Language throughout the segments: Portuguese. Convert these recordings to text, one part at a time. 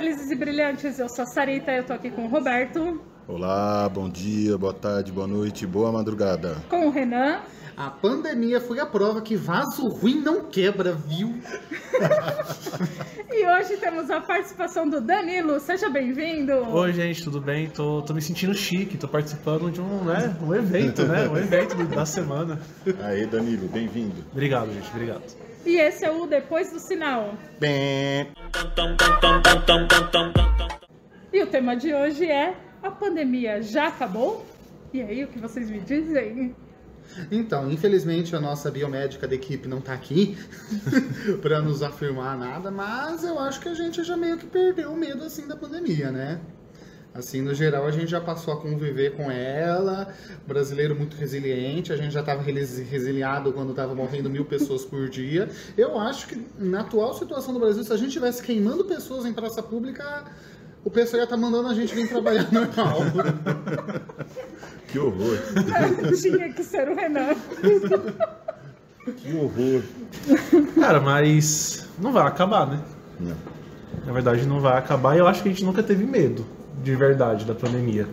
felizes e brilhantes. Eu sou a Sarita, eu tô aqui com o Roberto. Olá, bom dia, boa tarde, boa noite, boa madrugada. Com o Renan. A pandemia foi a prova que vaso ruim não quebra, viu? e hoje temos a participação do Danilo. Seja bem-vindo. Oi, gente, tudo bem? Tô, tô me sentindo chique, tô participando de um, né, um evento, né? Um evento da semana. Aí, Danilo, bem-vindo. Obrigado, gente, obrigado. E esse é o Depois do Sinal. Bem... E o tema de hoje é a pandemia já acabou? E aí, o que vocês me dizem? Então, infelizmente a nossa biomédica da equipe não tá aqui para nos afirmar nada, mas eu acho que a gente já meio que perdeu o medo assim da pandemia, né? Assim, no geral, a gente já passou a conviver com ela, brasileiro muito resiliente, a gente já estava resiliado quando estava morrendo mil pessoas por dia. Eu acho que na atual situação do Brasil, se a gente estivesse queimando pessoas em praça pública, o pessoal ia estar tá mandando a gente vir trabalhar normal. Que horror. Tinha que ser o Renan. Que horror. Cara, mas não vai acabar, né? Não. Na verdade, não vai acabar e eu acho que a gente nunca teve medo, de verdade, da pandemia.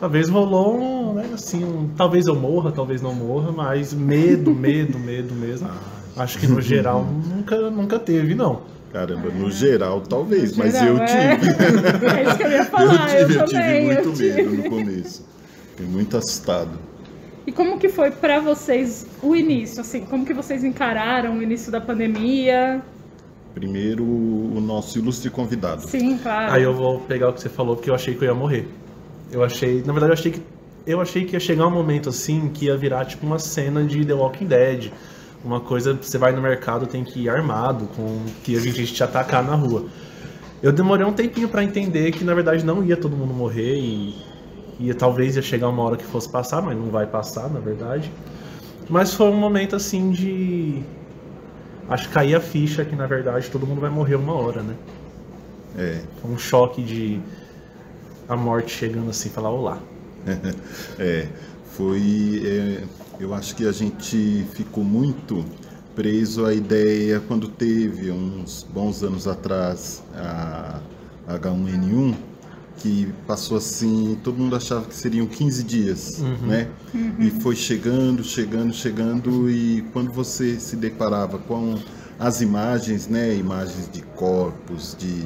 Talvez rolou um, né, assim, um, talvez eu morra, talvez não morra, mas medo, medo, medo mesmo. Ah, acho que no geral nunca, nunca teve, não. Caramba, no geral talvez, no mas geral, eu é. tive. É isso que eu ia falar. Eu tive, eu, eu tive muito medo no começo. Fiquei muito assustado. E como que foi para vocês o início, assim? Como que vocês encararam o início da pandemia? Primeiro, o nosso ilustre convidado. Sim, claro. Aí eu vou pegar o que você falou, porque eu achei que eu ia morrer. Eu achei, na verdade, eu achei que eu achei que ia chegar um momento assim que ia virar tipo uma cena de The Walking Dead. Uma coisa, você vai no mercado, tem que ir armado, com que a gente te atacar na rua. Eu demorei um tempinho para entender que na verdade não ia todo mundo morrer e ia talvez ia chegar uma hora que fosse passar, mas não vai passar, na verdade. Mas foi um momento assim de acho que cair a ficha que na verdade todo mundo vai morrer uma hora, né? É. Foi um choque de a morte chegando assim, falar olá. é, foi é, eu acho que a gente ficou muito preso à ideia quando teve uns bons anos atrás a H1N1 que passou assim, todo mundo achava que seriam 15 dias, uhum. né? Uhum. E foi chegando, chegando, chegando e quando você se deparava com as imagens, né, imagens de corpos de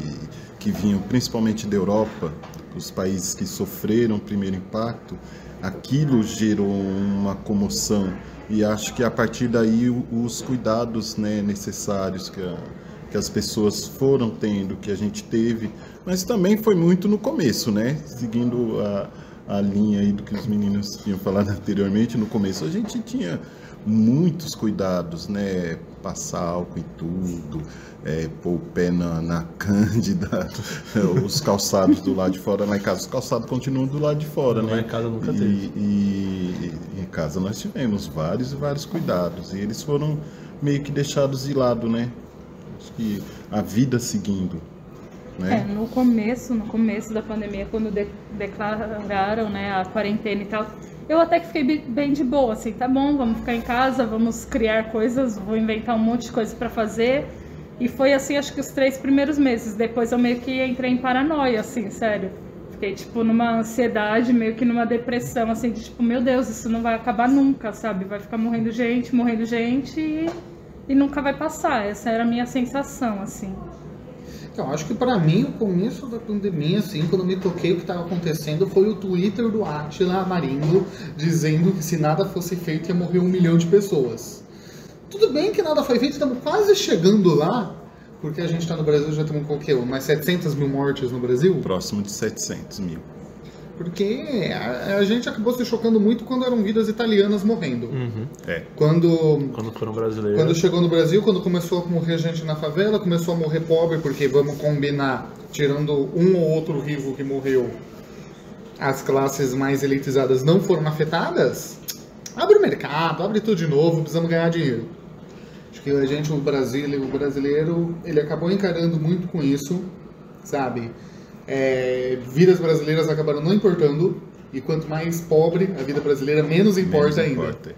que vinham principalmente da Europa, os países que sofreram o primeiro impacto, aquilo gerou uma comoção e acho que a partir daí os cuidados né, necessários que, a, que as pessoas foram tendo, que a gente teve, mas também foi muito no começo, né? Seguindo a, a linha aí do que os meninos tinham falado anteriormente, no começo a gente tinha muitos cuidados, né? Passar álcool em tudo, é, pôr o pé na, na cândida, os calçados do lado de fora. Lá em casa os calçados continuam do lado de fora, né? Lá em casa nunca e, teve. E, e em casa nós tivemos vários e vários cuidados. E eles foram meio que deixados de lado, né? Acho que a vida seguindo. Né? É, no começo, no começo da pandemia, quando de declararam né, a quarentena e tal, eu até que fiquei bem de boa, assim, tá bom, vamos ficar em casa, vamos criar coisas, vou inventar um monte de coisa para fazer. E foi assim, acho que os três primeiros meses. Depois eu meio que entrei em paranoia, assim, sério. Fiquei, tipo, numa ansiedade, meio que numa depressão, assim, de tipo, meu Deus, isso não vai acabar nunca, sabe? Vai ficar morrendo gente, morrendo gente e, e nunca vai passar. Essa era a minha sensação, assim. Então, acho que para mim o começo da pandemia, assim, quando me toquei o que estava acontecendo, foi o Twitter do Atila Marindo dizendo que se nada fosse feito ia morrer um milhão de pessoas. Tudo bem que nada foi feito, estamos quase chegando lá, porque a gente está no Brasil, já estamos com o quê? Mais 700 mil mortes no Brasil? Próximo de 700 mil. Porque a, a, gente acabou se chocando muito quando eram vidas italianas morrendo. Uhum. É. Quando, quando foram brasileiros. Quando chegou no Brasil, quando começou a morrer gente na favela, começou a morrer pobre, porque vamos combinar, tirando um ou outro rico que morreu, as classes mais elitizadas não foram afetadas. Abre o mercado, abre tudo de novo, precisamos ganhar dinheiro. Acho que a gente, o brasileiro, o brasileiro, ele acabou encarando muito com isso, sabe? É, vidas brasileiras acabaram não importando, e quanto mais pobre a vida brasileira, menos importa menos ainda. Importa.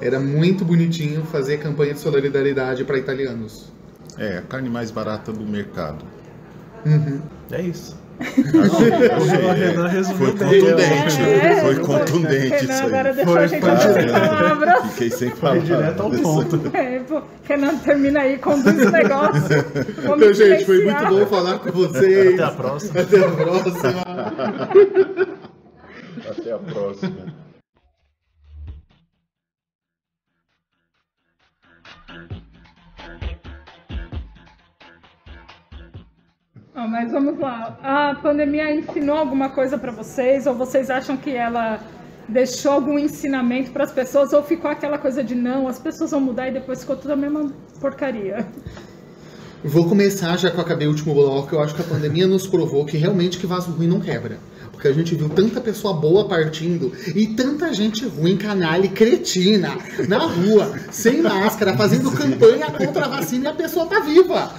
Era muito bonitinho fazer campanha de solidariedade para italianos. É, a carne mais barata do mercado. É isso. O Renan resumiu Foi contundente, É, foi contundente Renan isso agora aí. deixou Foi- a gente foi sem palavras. Fiquei sem Foi palavras. direto ao ponto. É, pô, Renan termina aí, conduz o negócio. Então, gente, foi muito bom falar com vocês. Até a próxima. Até a próxima. Até a próxima. Ah, mas vamos lá. A pandemia ensinou alguma coisa para vocês? Ou vocês acham que ela deixou algum ensinamento para as pessoas? Ou ficou aquela coisa de não, as pessoas vão mudar e depois ficou tudo a mesma porcaria? Vou começar já que eu acabei o último bloco. Eu acho que a pandemia nos provou que realmente que vaso ruim não quebra. Porque a gente viu tanta pessoa boa partindo e tanta gente ruim, canalha e cretina na rua, sem máscara, fazendo campanha contra a vacina e a pessoa tá viva.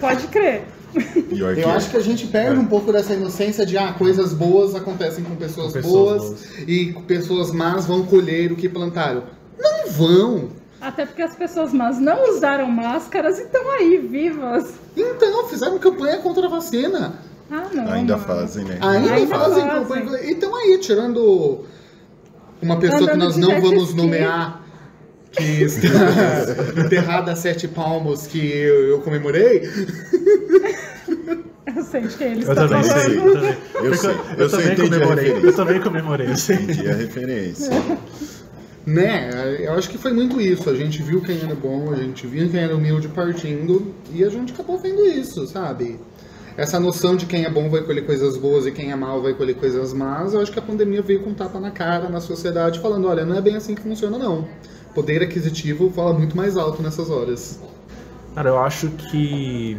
Pode crer. Que Eu acho que a gente perde um pouco dessa inocência de ah, coisas boas acontecem com pessoas, Com pessoas boas, e pessoas más vão colher o que plantaram. Não vão! Até porque as pessoas más não usaram máscaras e estão aí, vivas. Então, fizeram campanha contra a vacina. Ah, não. ainda mano. fazem, né? Ainda, Ainda fazem fazem. campanha. E estão aí, tirando uma pessoa que Andando nós de não vamos nomear, que está enterrada a sete palmos que eu, eu comemorei. Eu sei de quem ele Eu está também falando. sei. Eu, também. Eu sei, eu eu também comemorei. Eu também comemorei. Entendi a referência. Né? Eu acho que foi muito isso. A gente viu quem era bom, a gente viu quem era humilde partindo e a gente acabou vendo isso, sabe? Essa noção de quem é bom vai colher coisas boas e quem é mal vai colher coisas más, eu acho que a pandemia veio com um tapa na cara na sociedade, falando: olha, não é bem assim que funciona, não. Poder aquisitivo fala muito mais alto nessas horas. Cara, eu acho que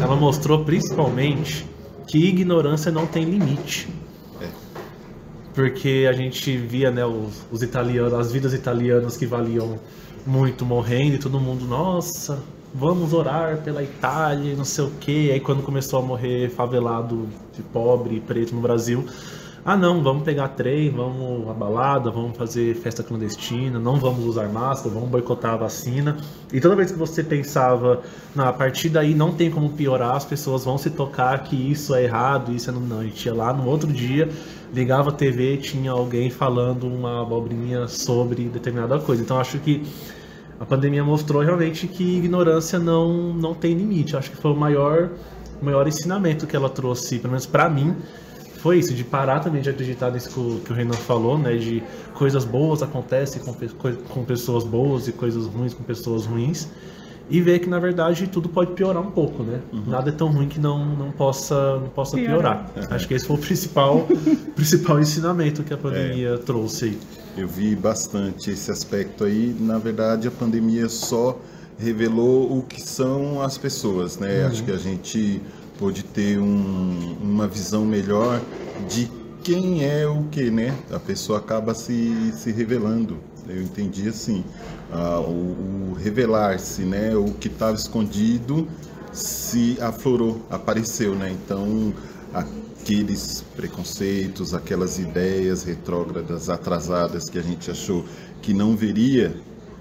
ela mostrou principalmente que ignorância não tem limite. Porque a gente via, né, os, os italianos, as vidas italianas que valiam muito morrendo e todo mundo, nossa, vamos orar pela Itália, e não sei o quê. Aí quando começou a morrer favelado de pobre e preto no Brasil, ah não, vamos pegar trem, vamos a balada, vamos fazer festa clandestina, não vamos usar máscara, vamos boicotar a vacina. E toda vez que você pensava, não, a partir daí não tem como piorar, as pessoas vão se tocar que isso é errado, isso é não, não. A gente ia lá no outro dia, ligava a TV, tinha alguém falando uma abobrinha sobre determinada coisa. Então acho que a pandemia mostrou realmente que ignorância não, não tem limite. Acho que foi o maior, maior ensinamento que ela trouxe, pelo menos pra mim, foi isso, de parar também de acreditar nisso que o, que o Renan falou, né? De coisas boas acontecem com, com pessoas boas e coisas ruins com pessoas ruins. E ver que na verdade tudo pode piorar um pouco, né? Nada é tão ruim que não, não possa, não possa Piorar. piorar. Acho que esse foi o principal, principal ensinamento que a pandemia trouxe aí. Eu vi bastante esse aspecto aí. Na verdade, a pandemia só revelou o que são as pessoas, né? Acho que a gente pôde ter um- uma visão melhor de quem é o que, né? A pessoa acaba se, se revelando. Eu entendi assim, ah, o, o revelar-se, né? O que estava escondido se aflorou, apareceu, né? Então, aqueles preconceitos, aquelas ideias retrógradas, atrasadas que a gente achou que não veria,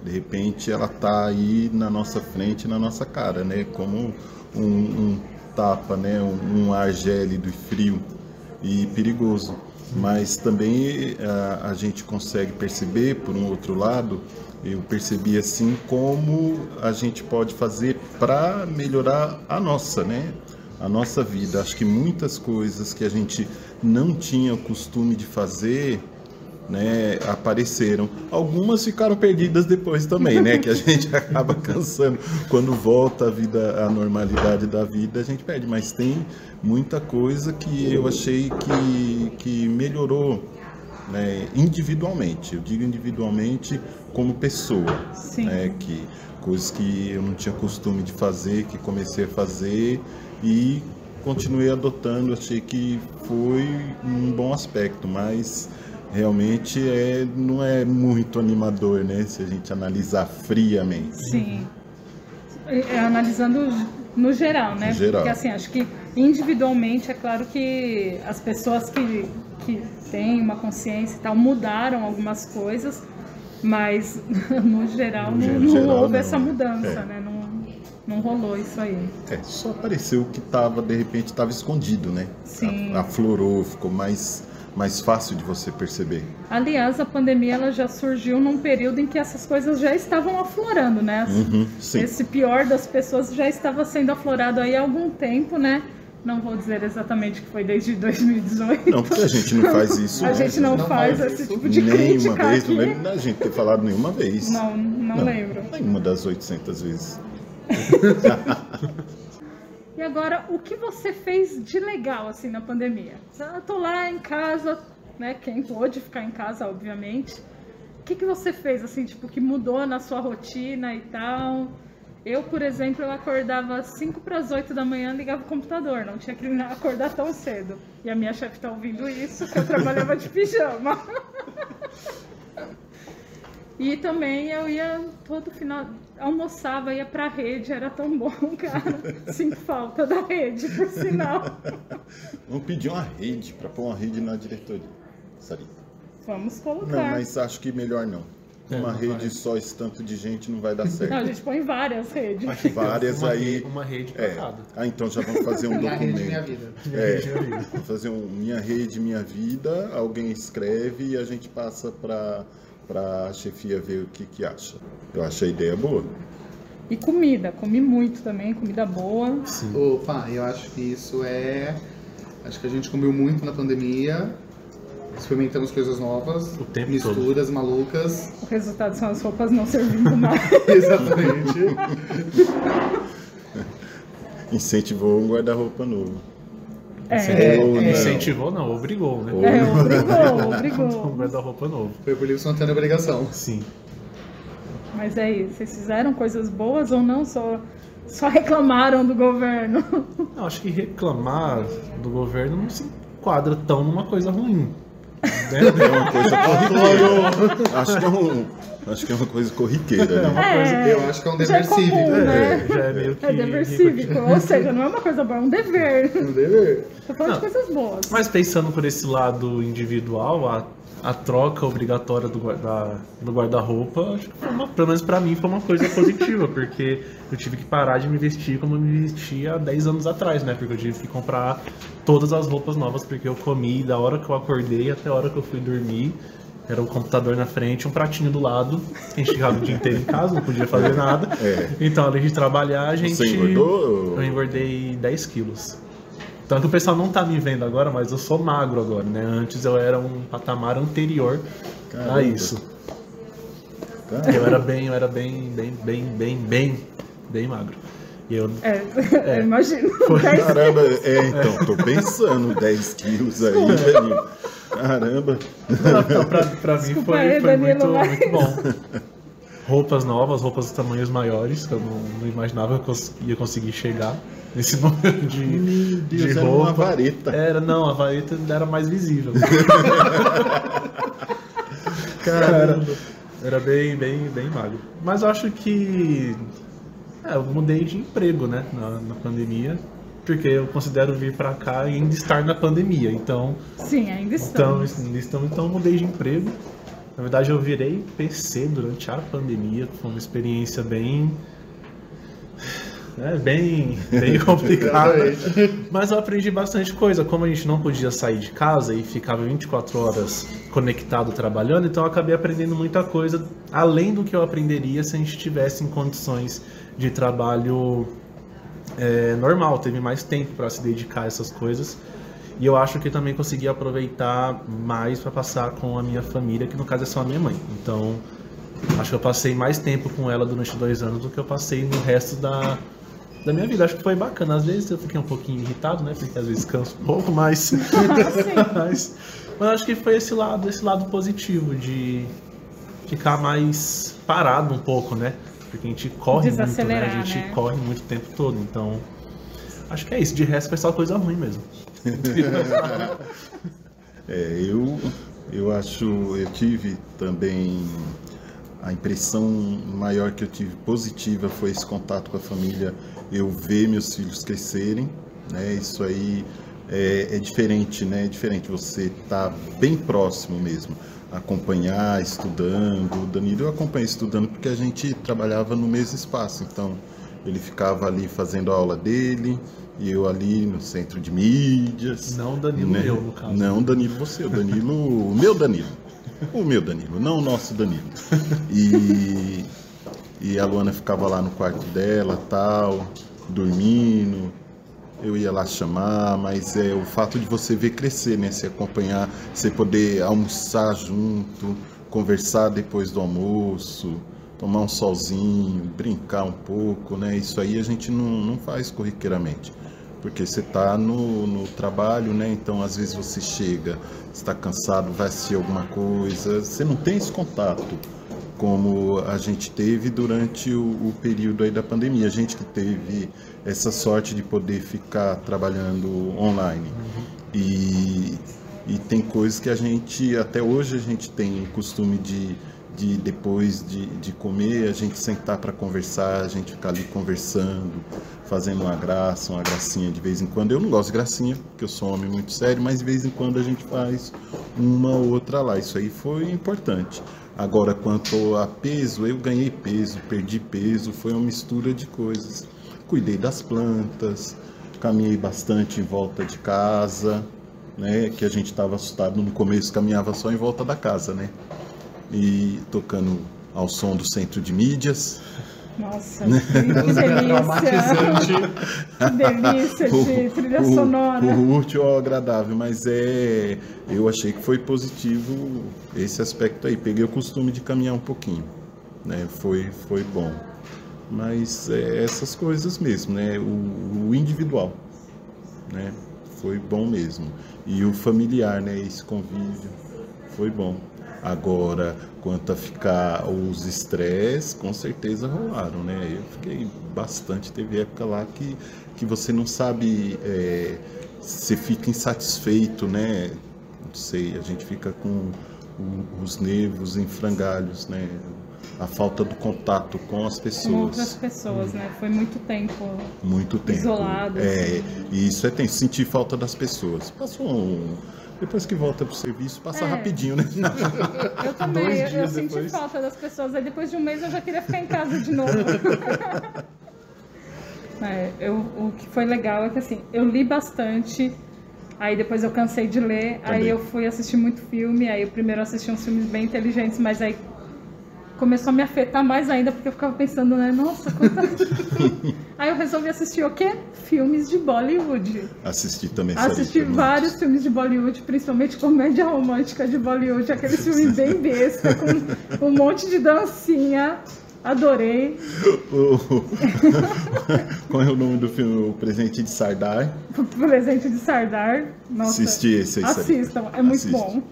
de repente ela tá aí na nossa frente, na nossa cara, né? Como um, um tapa, né? Um, um ar gélido e frio e perigoso. Mas também a, a gente consegue perceber, por um outro lado, eu percebi assim como a gente pode fazer para melhorar a nossa, né? A nossa vida. Acho que muitas coisas que a gente não tinha o costume de fazer, né, apareceram. Algumas ficaram perdidas depois também, né? Que a gente acaba cansando. Quando volta a vida, a normalidade da vida, a gente perde. Mas tem muita coisa que eu achei que, que melhorou né, individualmente. Eu digo individualmente como pessoa. Sim. Né, que coisas que eu não tinha costume de fazer, que comecei a fazer e continuei adotando. Achei que foi um bom aspecto, mas realmente é, não é muito animador, né? Se a gente analisar friamente. Sim. É, é, analisando no geral, né? No geral. Porque assim, acho que individualmente é claro que as pessoas que, que têm uma consciência e tal mudaram algumas coisas, mas no geral No não, ge- não geral, houve não. essa mudança, É. né? Não, Não rolou isso aí. É, só apareceu que tava, de repente, estava escondido, né? Sim. A- Aflorou, ficou mais, mais fácil de você perceber. Aliás, a pandemia ela já surgiu num período em que essas coisas já estavam aflorando, né? Uhum, sim. Esse pior das pessoas já estava sendo aflorado aí há algum tempo, né? Não vou dizer exatamente que foi desde 2018. Não, porque a gente não faz isso. A né? gente não, Não faz faz esse isso. tipo de Nenhuma crítica vez, aqui. não lembro da gente ter falado nenhuma vez. Não, não, lembro. Nenhuma das 800 vezes. E agora, o que você fez de legal assim na pandemia? Eu tô lá em casa, né? Quem pôde ficar em casa, obviamente. O que, que você fez assim, tipo, que mudou na sua rotina e tal? Eu, por exemplo, eu acordava às 5 para as 8 da manhã, ligava o computador, não tinha que acordar tão cedo. E a minha chefe tá ouvindo isso, que eu trabalhava de pijama. E também eu ia todo final, almoçava, ia pra rede, era tão bom, cara. Sinto falta da rede, por sinal. Vamos pedir uma rede, para pôr uma rede na diretoria. Sarita. Vamos Não, colocar. mas acho que melhor não. É, Uma não rede vai. só, esse tanto de gente, não vai dar Não, a certo. gente põe várias redes. Que Várias uma aí- Rede, uma rede É. cada. Ah, então já vamos fazer um Minha rede, minha documento. vida. Minha É. rede, minha vida. Vamos fazer um Minha Rede, Minha Vida, alguém escreve e a gente passa para a chefia ver o que, que acha. Eu acho a ideia boa. E comida, comi muito também, comida boa. Sim. Opa, eu acho que isso é. Acho que a gente comeu muito na pandemia. Experimentamos coisas novas, O tempo misturas malucas. O resultado são as roupas não servindo mais. Exatamente. Incentivou um guarda-roupa novo. É, não. Incentivou, não, obrigou, né? é obrigou, obrigou. guarda-roupa novo. Foi por livre espontânea obrigação. Sim. Mas é isso, vocês fizeram coisas boas ou não? Só, só reclamaram do governo? Eu acho que reclamar do governo não se enquadra tão numa coisa ruim. Né? É uma coisa acho, que é um, acho que é uma coisa corriqueira, né? É, Eu acho que é um já dever é comum, cívico. né? já é meio que. É dever cívico, ou seja, não é uma coisa boa, é um dever. Um dever. Tô falando de Não. coisas boas. Mas pensando por esse lado individual, a, a troca obrigatória do guarda- do guarda-roupa, acho que foi uma, pelo menos pra mim, foi uma coisa positiva, porque eu tive que parar de me vestir como eu me vestia há 10 anos atrás, né? Porque eu tive que comprar todas as roupas novas, porque eu comi da hora que eu acordei até a hora que eu fui dormir. Era o computador na frente, um pratinho do lado. A gente ficava o dia inteiro em casa, não podia fazer nada. É. Então, além de trabalhar, a gente. Você engordou? Eu engordei 10 quilos. Tanto que o pessoal não tá me vendo agora, mas eu sou magro agora, né? Antes eu era um patamar anterior a Caramba. isso. Cara, Eu era bem, eu era bem, bem, bem, bem, bem, bem magro. E eu. É, eu imagino. Dez- Caramba, é, então, tô pensando 10 quilos aí, velhinho. Caramba. Então, pra, pra mim Desculpa foi, aí, foi Danilo, muito, mas- muito bom. Roupas novas, roupas de tamanhos maiores, que eu não, não imaginava que eu ia conseguir chegar nesse número de, Meu Deus, de era uma roupa. vareta. Era, não, a vareta era mais visível. Caramba. Era bem, bem, bem magro. Mas eu acho que. É, eu mudei de emprego, né? Na, na pandemia. Porque eu considero vir pra cá e ainda estar na pandemia. Então, Sim, ainda então, estamos. ainda estamos, então eu mudei de emprego. Na verdade, eu virei PC durante a pandemia. Foi uma experiência bem. É, bem, bem complicada. Exatamente. Mas eu aprendi bastante coisa. Como a gente não podia sair de casa e ficava 24 horas conectado trabalhando, então eu acabei aprendendo muita coisa além do que eu aprenderia se a gente tivesse em condições de trabalho é, normal. Teve mais tempo para se dedicar a essas coisas. E eu acho que também consegui aproveitar mais para passar com a minha família, que no caso é só a minha mãe. Então, acho que eu passei mais tempo com ela durante dois anos do que eu passei no resto da, da minha vida. Acho que foi bacana. Às vezes eu fiquei um pouquinho irritado, né? Porque às vezes canso um pouco, mas. mas, mas acho que foi esse lado, esse lado positivo de ficar mais parado um pouco, né? Porque a gente corre muito, né? A gente né? corre muito o tempo todo. Então, acho que é isso. De resto foi só coisa ruim mesmo. É, eu, eu acho, eu tive também a impressão maior que eu tive positiva foi esse contato com a família, eu ver meus filhos crescerem, né? Isso aí é, é diferente, né? É diferente você estar bem próximo mesmo, acompanhar, estudando. O Danilo eu acompanhei estudando porque a gente trabalhava no mesmo espaço, então Ele ficava ali fazendo a aula dele e eu ali no centro de mídias. Não Danilo né? eu, no caso. Não Danilo você, o Danilo, o meu Danilo. O meu Danilo, não o nosso Danilo. E, e a Luana ficava lá no quarto dela, tal, dormindo. Eu ia lá chamar, mas é o fato de você ver crescer, né? Se acompanhar, você poder almoçar junto, conversar depois do almoço, tomar um solzinho, brincar um pouco, né? Isso aí a gente não, não faz corriqueiramente porque você está no, no trabalho, né? Então às vezes você chega, está cansado, vai assistir alguma coisa, você não tem esse contato como a gente teve durante o, o período aí da pandemia. A gente que teve essa sorte de poder ficar trabalhando online. E, e tem coisas que a gente, até hoje, a gente tem o costume de, de depois de, de comer, a gente sentar para conversar, a gente ficar ali conversando, fazendo uma graça, uma gracinha de vez em quando. Eu não gosto de gracinha, porque eu sou um homem muito sério, mas de vez em quando a gente faz uma ou outra lá. Isso aí foi importante. Agora, quanto a peso, eu ganhei peso, perdi peso, foi uma mistura de coisas. Cuidei das plantas, caminhei bastante em volta de casa, né? Que a gente estava assustado no começo, caminhava só em volta da casa, né? E tocando ao som do centro de mídias. Nossa, que, que delícia! que delícia de trilha o, sonora. O útil ao agradável, mas é. Eu achei que foi positivo esse aspecto aí. Peguei o costume de caminhar um pouquinho, né? Foi, foi bom. Mas é essas coisas mesmo, né? O, o individual, né? Foi bom mesmo. E o familiar, né? Esse convívio foi bom. Agora, quanto a ficar os estresses, com certeza rolaram, né? Eu fiquei bastante, teve época lá que, que você não sabe, é, você fica insatisfeito, né? Não sei, a gente fica com os nervos em frangalhos, né? A falta do contato com as pessoas. Com outras pessoas, né? Foi muito tempo. Muito tempo. Isolado. É, e isso é tenso, sentir falta das pessoas. Passou um depois que volta pro serviço, passa É. rapidinho, né? Eu também, Dois eu, eu senti depois. falta das pessoas. Aí depois de um mês eu já queria ficar em casa de novo. É, eu, o que foi legal é que assim, eu li bastante, aí depois eu cansei de ler, aí Também. eu fui assistir muito filme, aí eu primeiro assisti uns filmes bem inteligentes, mas aí começou a me afetar mais ainda, porque eu ficava pensando, né, nossa, quanta... aí eu resolvi assistir o quê? Filmes de Bollywood. Assisti também. Assisti vários filmes de Bollywood, principalmente comédia romântica de Bollywood, aqueles filmes bem besta, com um monte de dancinha. Adorei. Qual é o nome do filme? O Presente de Sardar. O presente de Sardar. Nossa, Assisti esse aí. Assistam, é muito Assiste. bom.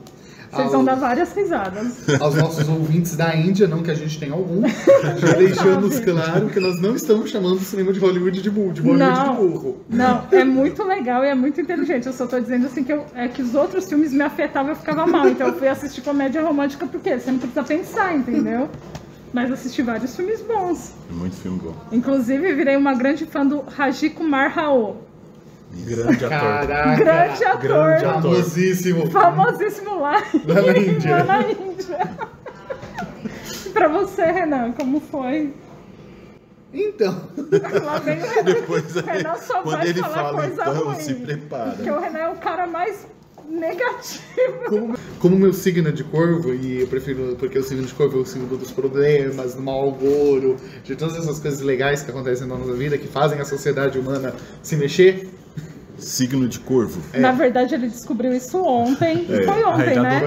Vocês vão dar várias risadas. Aos nossos ouvintes da Índia, não que a gente tenha algum, já deixamos claro que nós não estamos chamando o cinema de Hollywood de burro, de Bollywood de Não, burro. não, é muito legal e é muito inteligente. Eu só tô dizendo assim que, eu- é que os outros filmes me afetavam e eu ficava mal. Então eu fui assistir comédia romântica porque você não precisa pensar, entendeu? Mas assisti vários filmes bons. Muito filme bom. Inclusive, virei uma grande fã do Raji Kumar Rao. Grande ator. Caraca! Grande ator. grande ator. Famosíssimo! Famosíssimo lá, Lá na Índia. lá na Índia. E pra você, Renan, como foi? Então, Lá vem o Renan. Depois, o Renan só quando vai ele falar fala, coisa então, ruim. se prepara. Porque o Renan é o cara mais negativo. como, como meu signo é de corvo, e eu prefiro, porque o signo de corvo é o signo dos problemas, do mau agouro, de todas essas coisas legais que acontecem na nossa vida, que fazem a sociedade humana se mexer. Signo de corvo. Na verdade, ele descobriu isso ontem. É. Foi ontem, né?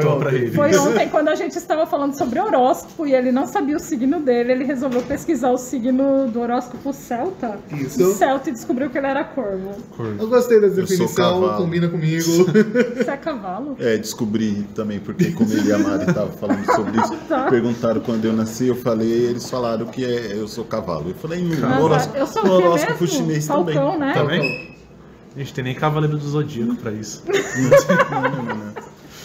Foi ontem quando a gente estava falando sobre horóscopo e ele não sabia o signo dele. Ele resolveu pesquisar o signo do horóscopo celta. Isso. O celta e descobriu que ele era corvo. Eu gostei da sou definição, cavalo. combina comigo. Você é cavalo? É, descobri também, porque como ele e a Mari estavam falando sobre isso, Tá. perguntaram quando eu nasci, eu falei, eles falaram que é, eu sou cavalo. Eu falei, no Mas, horóscopo, eu sou o horóscopo mesmo? chinês Falcão, também. né? Também? A gente tem nem Cavaleiro do Zodíaco pra isso. Não, não, não, não.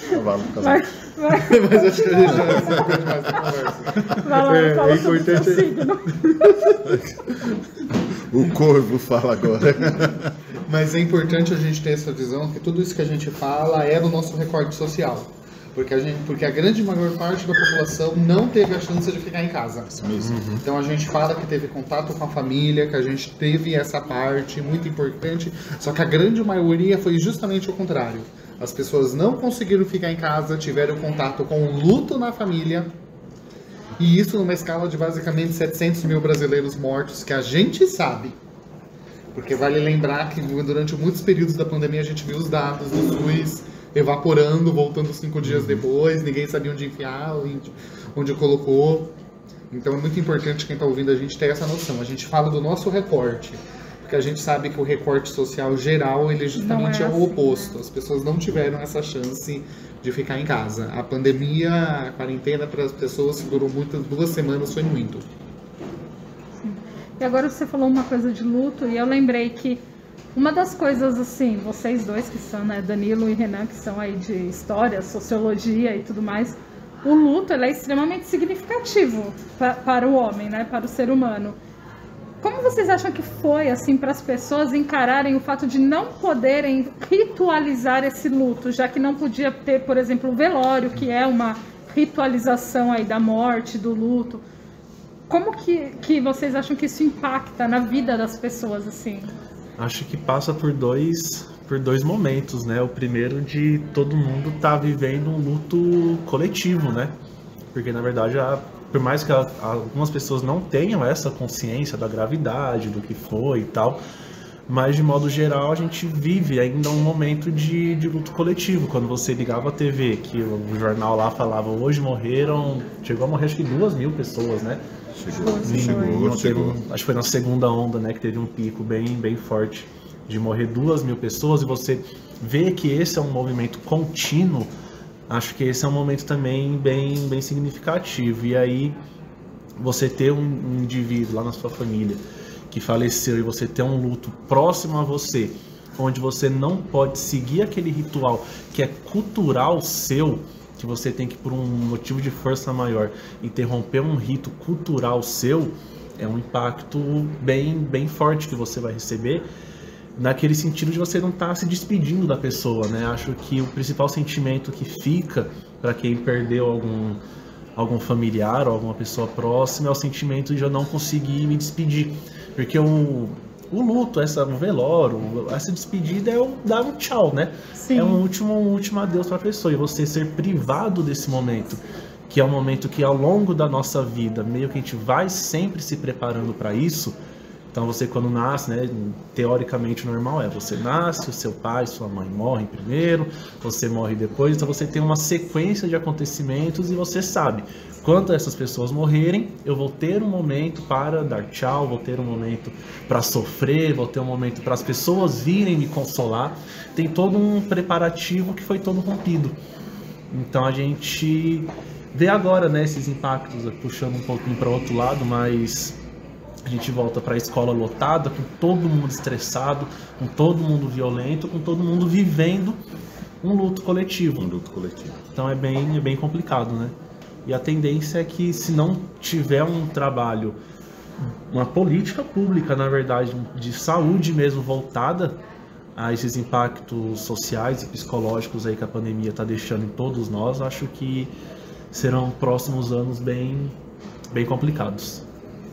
Cavalo, cavalo. Mas acho que a gente já mais na conversa. vai lá, É, fala é sobre o seu importante- signo. O corvo fala agora. Mas é importante a gente ter essa visão que tudo isso que a gente fala é do nosso recorte social. Porque a, gente, porque a grande maior parte da população não teve a chance de ficar em casa. Mesmo. Então a gente fala que teve contato com a família, que a gente teve essa parte muito importante, só que a grande maioria foi justamente o contrário. As pessoas não conseguiram ficar em casa, tiveram contato com o luto na família, e isso numa escala de basicamente 700 mil brasileiros mortos, que a gente sabe. Porque vale lembrar que durante muitos períodos da pandemia a gente viu os dados do SUS evaporando, voltando cinco dias Uhum. depois, ninguém sabia onde enfiar, onde, onde colocou. Então é muito importante quem está ouvindo a gente ter essa noção. A gente fala do nosso recorte, porque a gente sabe que o recorte social geral ele justamente Não é, é o assim, oposto. As pessoas não tiveram essa chance de ficar em casa. A pandemia, a quarentena para as pessoas durou muitas duas semanas foi muito. E agora você falou uma coisa de luto e eu lembrei que uma das coisas assim, vocês dois que são, né, Danilo e Renan, que são aí de história, sociologia e tudo mais, o luto é extremamente significativo pa- para o homem, né, para o ser humano. Como vocês acham que foi assim para as pessoas encararem o fato de não poderem ritualizar esse luto, já que não podia ter, por exemplo, o velório, que é uma ritualização aí da morte, do luto. Como que, que vocês acham que isso impacta na vida das pessoas, assim? Acho que passa por dois, por dois momentos, né? O primeiro de todo mundo tá vivendo um luto coletivo, né? Porque na verdade, a- por mais que a- algumas pessoas não tenham essa consciência da gravidade, do que foi e tal, mas de modo geral a gente vive ainda um momento de, de luto coletivo. Quando você ligava a TV, que o jornal lá falava hoje morreram, chegou a morrer acho que duas mil pessoas, né? Chegou, Sim, chegou, Não chegou. um- acho que foi na segunda onda, né, que teve um pico bem, bem forte de morrer duas mil pessoas e você vê que esse é um movimento contínuo, acho que esse é um momento também bem, bem significativo. E aí você ter um, um indivíduo lá na sua família que faleceu e você ter um luto próximo a você, onde você não pode seguir aquele ritual que é cultural seu, que você tem que por um motivo de força maior interromper um rito cultural seu, é um impacto bem bem forte que você vai receber naquele sentido de você não estar se despedindo da pessoa, né? Acho que o principal sentimento que fica para quem perdeu algum algum familiar ou alguma pessoa próxima é o sentimento de eu não conseguir me despedir, porque o o luto, essa o velório, essa despedida é o dar um tchau, né? Sim. É um último um último adeus para a pessoa e você ser privado desse momento, que é um momento que ao longo da nossa vida, meio que a gente vai sempre se preparando para isso. Então você quando nasce, né, teoricamente o normal é você nasce, o seu pai, sua mãe morrem primeiro, você morre depois, então você tem uma sequência de acontecimentos e você sabe, quando essas pessoas morrerem, eu vou ter um momento para dar tchau, vou ter um momento para sofrer, vou ter um momento para as pessoas virem me consolar. Tem todo um preparativo que foi todo rompido. Então a gente vê agora, né, esses impactos, puxando um pouquinho para outro lado, mas a gente volta para a escola lotada, com todo mundo estressado, com todo mundo violento, com todo mundo vivendo um luto coletivo. Um luto coletivo. Então é bem, é bem complicado, né? E a tendência é que se não tiver um trabalho, uma política pública, na verdade, de saúde mesmo voltada a esses impactos sociais e psicológicos aí que a pandemia está deixando em todos nós, acho que serão próximos anos bem, bem complicados.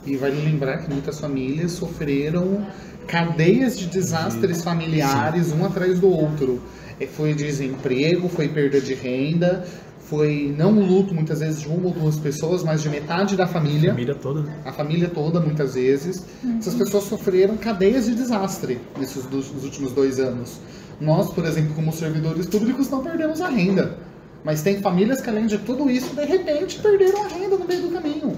E vale lembrar que muitas famílias sofreram cadeias de desastres familiares, um atrás do outro. É, Foi desemprego, foi perda de renda, foi não o luto muitas vezes de uma ou duas pessoas, mas de metade da família, Família toda, né? a família toda muitas vezes. Essas pessoas sofreram cadeias de desastre nesses dos, nos últimos dois anos. Nós, por exemplo, como servidores públicos, não perdemos a renda. Mas tem famílias que, além de tudo isso, de repente perderam a renda no meio do caminho.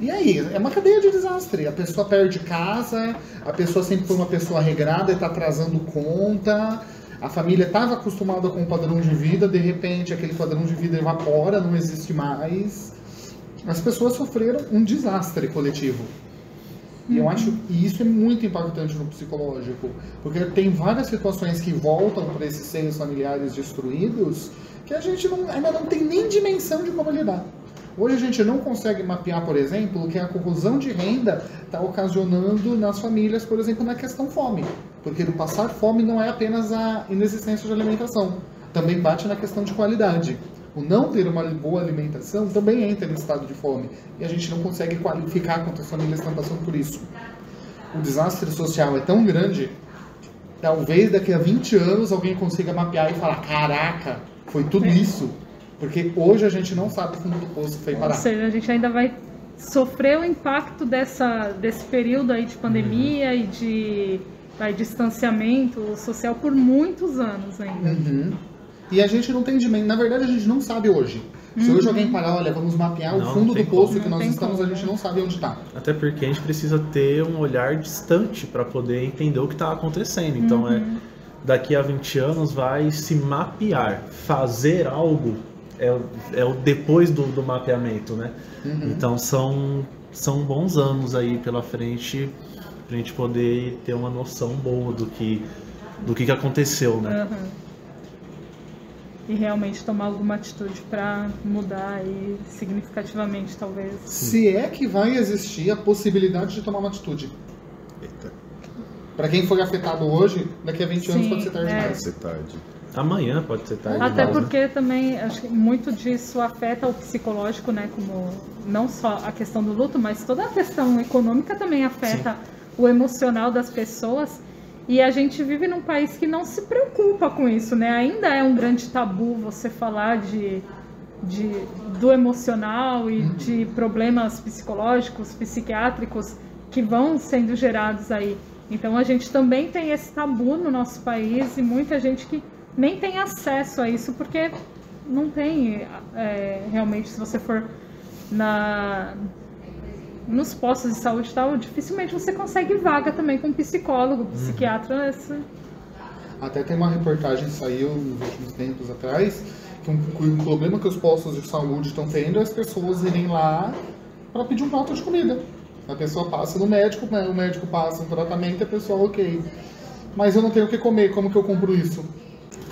E aí, é uma cadeia de desastre. A pessoa perde casa, a pessoa sempre foi uma pessoa regrada e está atrasando conta. A família estava acostumada com um padrão de vida, de repente aquele padrão de vida evapora, não existe mais. As pessoas sofreram um desastre coletivo. E eu acho que isso é muito impactante no psicológico, porque tem várias situações que voltam para esses seios familiares destruídos que a gente não- ainda não tem nem dimensão de como lidar. Hoje a gente não consegue mapear, por exemplo, o que a corrosão de renda está ocasionando nas famílias, por exemplo, na questão fome. Porque o passar fome não é apenas a inexistência de alimentação, também bate na questão de qualidade. O não ter uma boa alimentação também entra em estado de fome. E a gente não consegue qualificar quantas famílias estão passando por isso. O desastre social é tão grande, talvez daqui a 20 anos alguém consiga mapear e falar: caraca, foi tudo isso. Porque hoje a gente não sabe o fundo do poço que foi Ou parar. seja, a gente ainda vai sofrer o impacto dessa, desse período aí de pandemia e de vai, distanciamento social por muitos anos ainda. Uhum. E a gente não tem dimensão. Na verdade, a gente não sabe hoje. Se hoje alguém parar, olha, vamos mapear Não, o fundo do poço que nós estamos, como, a gente né? não sabe onde está. Até porque a gente precisa ter um olhar distante para poder entender o que está acontecendo. Então, é daqui a 20 anos vai se mapear. Fazer algo é, o- é o depois do, do mapeamento, né? Então, são, são bons anos aí pela frente para a gente poder ter uma noção boa do que, do que, que aconteceu, né? Aham. E realmente tomar alguma atitude para mudar aí significativamente, talvez. Se é que vai existir a possibilidade de tomar uma atitude. Eita, Para quem foi afetado hoje, daqui a 20 anos Sim, pode ser tarde é. demais. ser tarde. Amanhã pode ser tarde. Até demais, né? porque também acho que muito disso afeta o psicológico, né? Como não só a questão do luto, mas toda a questão econômica também afeta o emocional das pessoas. E a gente vive num país que não se preocupa com isso, né? Ainda é um grande tabu você falar de, de do emocional e de problemas psicológicos, psiquiátricos que vão sendo gerados aí. Então a gente também tem esse tabu no nosso país e muita gente que nem tem acesso a isso porque não tem é, realmente se você for na nos postos de saúde e tal, dificilmente você consegue vaga também com psicólogo, psiquiatra. esse- Até tem uma reportagem que saiu nos últimos tempos atrás, que um, que um problema que os postos de saúde estão tendo é as pessoas irem lá para pedir um prato de comida. A pessoa passa no médico, né, o médico passa um tratamento e a pessoa, ok. Mas eu não tenho o que comer, como que eu compro isso?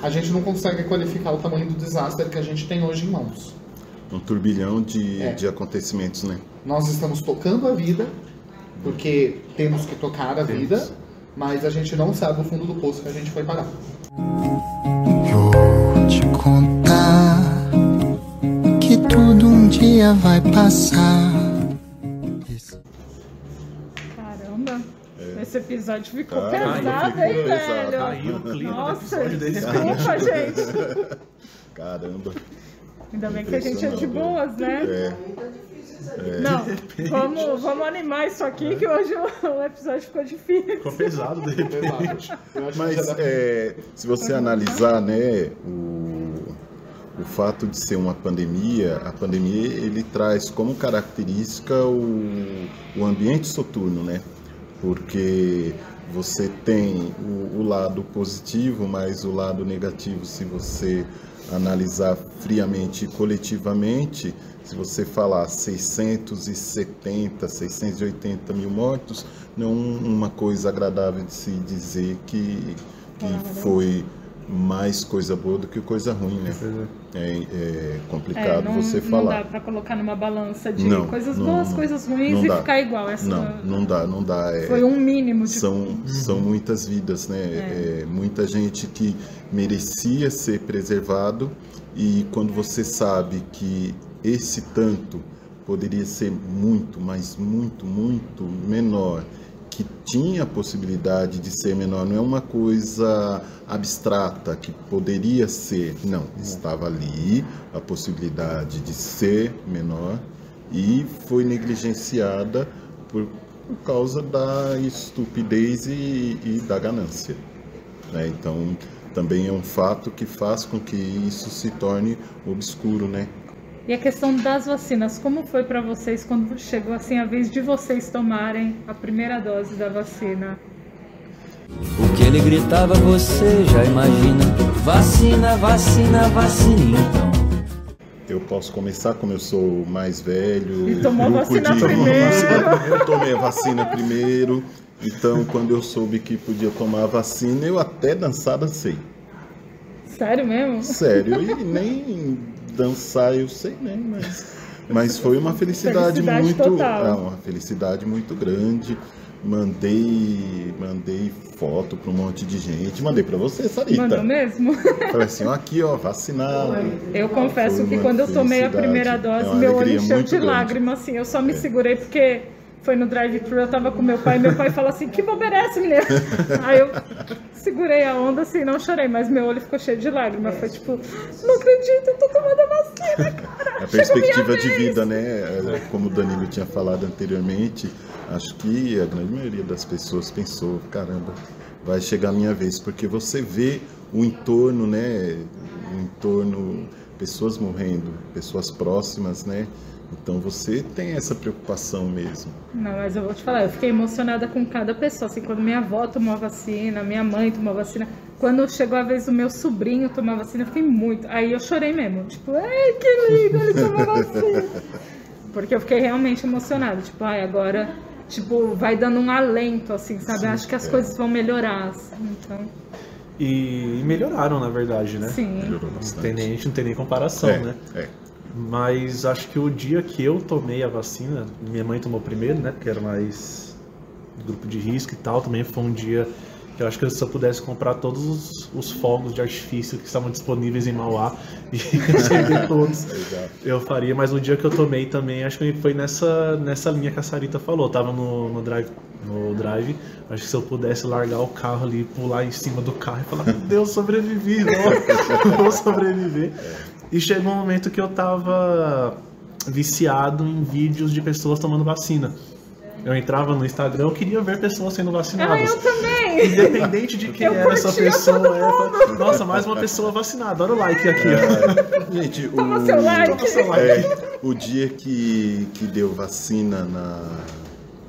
A gente não consegue qualificar o tamanho do desastre que a gente tem hoje em mãos. Um turbilhão de, É. de acontecimentos, né? Nós estamos tocando a vida, porque temos que tocar a vida, mas a gente não sabe o fundo do poço que a gente foi parar. Vou te contar que tudo um dia vai passar. Caramba, esse episódio ficou Caramba, pesado, ficou hein, pesado. velho? Caiu o clima do Nossa, desculpa, gente. Caramba. Ainda bem que a gente é de boas, né? É, Não, vamos, vamos animar isso aqui, que hoje o, o episódio ficou difícil. Ficou pesado de repente. Mas é, se você analisar, né, o, o fato de ser uma pandemia, a pandemia ele traz como característica o, o ambiente soturno, né? Porque você tem o, o lado positivo, mas o lado negativo, se você analisar friamente e coletivamente, se você falar 670, 680 mil mortos, não é um- uma coisa agradável de se dizer que, que foi mais coisa boa do que coisa ruim, né? É, é complicado não, você não falar. dá pra colocar numa balança de Não, coisas não, boas, não. coisas ruins Não e dá. ficar igual. Essa Não, não dá, não dá. É, foi um mínimo de são, são muitas vidas, né? É, muita gente que merecia ser preservado e quando você sabe que esse tanto poderia ser muito, mas muito, muito menor, que tinha a possibilidade de ser menor, não é uma coisa abstrata que poderia ser, não, estava ali a possibilidade de ser menor e foi negligenciada por, por causa da estupidez e, e da ganância. né? Então, também é um fato que faz com que isso se torne obscuro, né? E a questão das vacinas, como foi pra vocês quando chegou assim a vez de vocês tomarem a primeira dose da vacina? O que ele gritava você já imagina. Vacina, vacina, vacina então. Eu posso começar como eu sou mais velho. E tomou a grupo vacina de- primeiro. Eu tomei a vacina primeiro. Então, quando eu soube que podia tomar a vacina, eu até dançar dancei. Sério mesmo? Sério, e nem dançar eu sei, né? Mas, mas foi uma felicidade, Felicidade muito. total. ah, uma felicidade muito grande. mandei, mandei foto para um monte de gente, mandei para você, Sarita. Mandou mesmo? Falei assim, ó, aqui ó, vacinado. Eu confesso Foi que quando eu tomei a primeira É dose, uma meu olho encheu de lágrimas, assim. Eu só me segurei porque foi no drive-thru, eu tava com meu pai, e meu pai falou assim, que bobeira é essa, menina? Aí eu segurei a onda, assim, não chorei, mas meu olho ficou cheio de lágrimas. Foi tipo, não acredito, eu tô tomando a vacina, cara. A perspectiva de vida, né? Como o Danilo tinha falado anteriormente, acho que a grande maioria das pessoas pensou, caramba, vai chegar a minha vez, porque você vê o entorno, né? O entorno, pessoas morrendo, pessoas próximas, né? Então você tem essa preocupação mesmo. Não, mas eu vou te falar, eu fiquei emocionada com cada pessoa. Assim, quando minha avó tomou a vacina, minha mãe tomou a vacina. Quando chegou a vez do meu sobrinho tomar a vacina, eu fiquei muito. Aí eu chorei mesmo. Tipo, ai, que lindo, ele tomou a vacina. Porque eu fiquei realmente emocionada. Tipo, ai, agora, tipo, vai dando um alento, assim, sabe? Acho que as é. coisas vão melhorar. assim. Então, E, melhoraram, na verdade, né? sim. Melhorou Não bastante. tem nem, a gente não tem nem comparação, é, né? é. Mas acho que o dia que eu tomei a vacina, minha mãe tomou primeiro, né? Porque era mais grupo de risco e tal. Também foi um dia que eu acho que se eu pudesse comprar todos os, os fogos de artifício que estavam disponíveis em Mauá e acender todos, eu faria. Mas o dia que eu tomei também, acho que foi nessa, nessa linha que a Sarita falou. Eu tava no, no drive. No drive, acho que se eu pudesse largar o carro ali, pular em cima do carro e falar: Meu Deus, sobrevivi, não, vou sobreviver. E chegou um momento que eu tava viciado em vídeos de pessoas tomando vacina. Eu entrava no Instagram, eu queria ver pessoas sendo Ah, vacinadas. eu também! Independente de quem Eu era essa pessoa. é, fala, Nossa, mais uma pessoa vacinada. Olha o like aqui. ó. Gente, Toma o, seu like. Toma seu like. é, o dia que, que deu vacina na,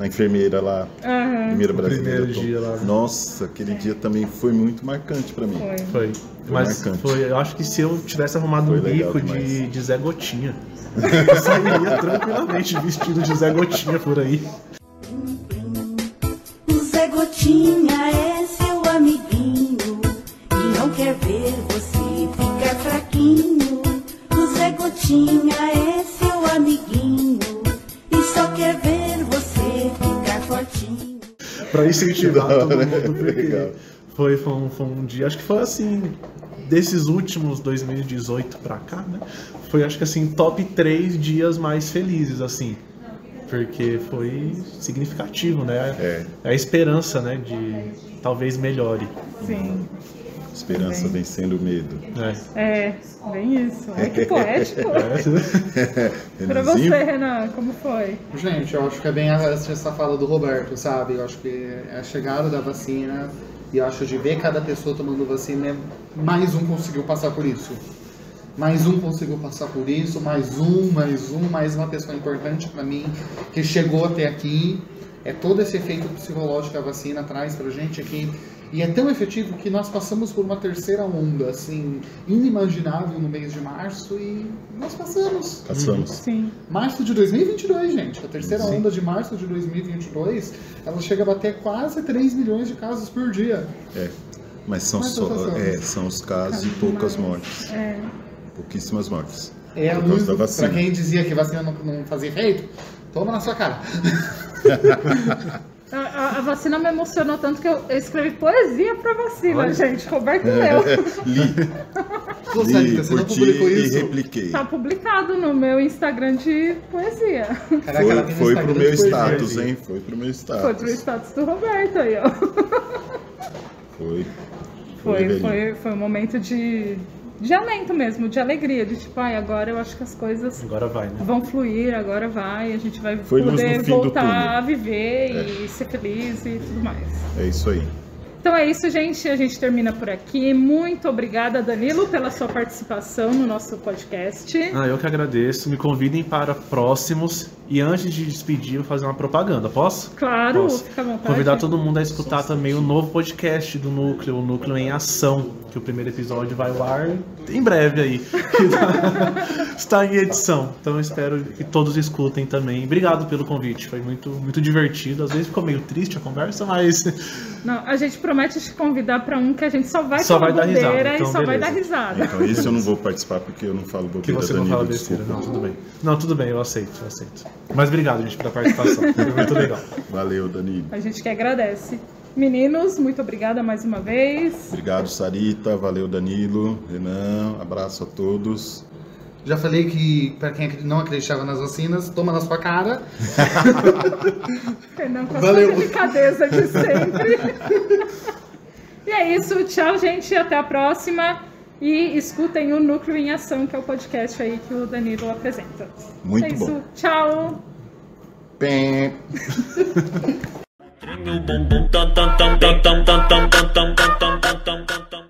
na enfermeira lá, Aham, primeira brasileira. dia lá. Nossa, aquele dia também foi muito marcante pra mim. foi. Foi. Mas marcante. foi, eu acho que se eu tivesse arrumado Foi um bico de, de Zé Gotinha, eu sairia tranquilamente vestido de Zé Gotinha por aí. O Zé Gotinha é seu amiguinho e não quer ver você ficar fraquinho. O Zé Gotinha Pra incentivar todo hora, mundo, porque foi, foi, um, foi um dia, acho que foi assim, desses últimos 2018 pra cá, né? Foi acho que assim, top 3 dias mais felizes, assim. Porque foi significativo, né? É. a esperança, né, de talvez melhore. Sim. Esperança Também. vencendo o medo. É. É, bem isso. Ai, que poético. Pra Renanzinho? você, Renan, como foi? Gente, eu acho que é bem essa essa fala do Roberto, sabe? Eu acho que é a chegada da vacina e eu acho de ver cada pessoa tomando vacina, é mais um conseguiu passar por isso. Mais um conseguiu passar por isso, mais um, mais um, mais uma pessoa importante pra mim que chegou até aqui. É todo esse efeito psicológico que a vacina traz pra gente aqui. E é tão efetivo que nós passamos por uma terceira onda, assim, inimaginável no mês de março e nós passamos. Passamos. Sim. Março de 2022, gente. A terceira Sim. onda de março de 2022, ela chega a bater quase 3 milhões de casos por dia. É. Mas são, só, é, são os casos e poucas mortes. É. Pouquíssimas mortes. É a luz, da pra quem dizia que vacina não, não fazia efeito, toma na sua cara. A, a- a vacina me emocionou tanto que eu eu escrevi poesia pra vacina, Olha. gente. Roberto leu. Li, li, Sarita, você não publicou e isso? repliquei. Tá publicado no meu Instagram de poesia. Caraca, ela Foi, tem foi pro meu status, hein? Foi pro meu status. Foi pro status do Roberto aí, ó. Foi. Foi, velhinho. foi, foi um momento de, de alento mesmo, de alegria, de tipo, ai, agora eu acho que as coisas Agora vai, né? vão fluir, agora vai, a gente vai Foi poder voltar a viver e ser feliz e tudo mais. É isso aí. Então é isso, gente. A gente termina por aqui. Muito obrigada, Danilo, pela sua participação no nosso podcast. Ah, eu que agradeço. Me convidem para próximos. E antes de despedir, eu vou fazer uma propaganda. Posso? Claro, Posso. fica à vontade. Convidar todo mundo a escutar também o novo podcast do Núcleo, o Núcleo em Ação, que o primeiro episódio vai ao ar em breve aí. que tá- Está em edição. Então eu espero que todos escutem também. Obrigado pelo convite. Foi muito, muito divertido. Às vezes ficou meio triste a conversa, mas Não, a gente promete te convidar para um que a gente só vai Só vai dar risada, então e só vai beleza. dar risada. Então esse eu não vou participar porque eu não falo que bobeira, você não Danilo, fala besteira. desculpa. Não, tudo bem. Não, tudo bem, eu aceito, eu aceito. Mas obrigado, gente, pela participação. Foi muito legal. Valeu, Danilo. A gente que agradece. Meninos, muito obrigada mais uma vez. Obrigado, Sarita. Valeu, Danilo. Renan, abraço a todos. Já falei que, pra quem não acreditava nas vacinas, toma na sua cara. Fernando, com a Valeu. sua delicadeza de sempre. e é isso. Tchau, gente. Até a próxima. E escutem o Núcleo em Ação, que é o podcast aí que o Danilo apresenta. Muito é isso. bom. Tchau. Pé.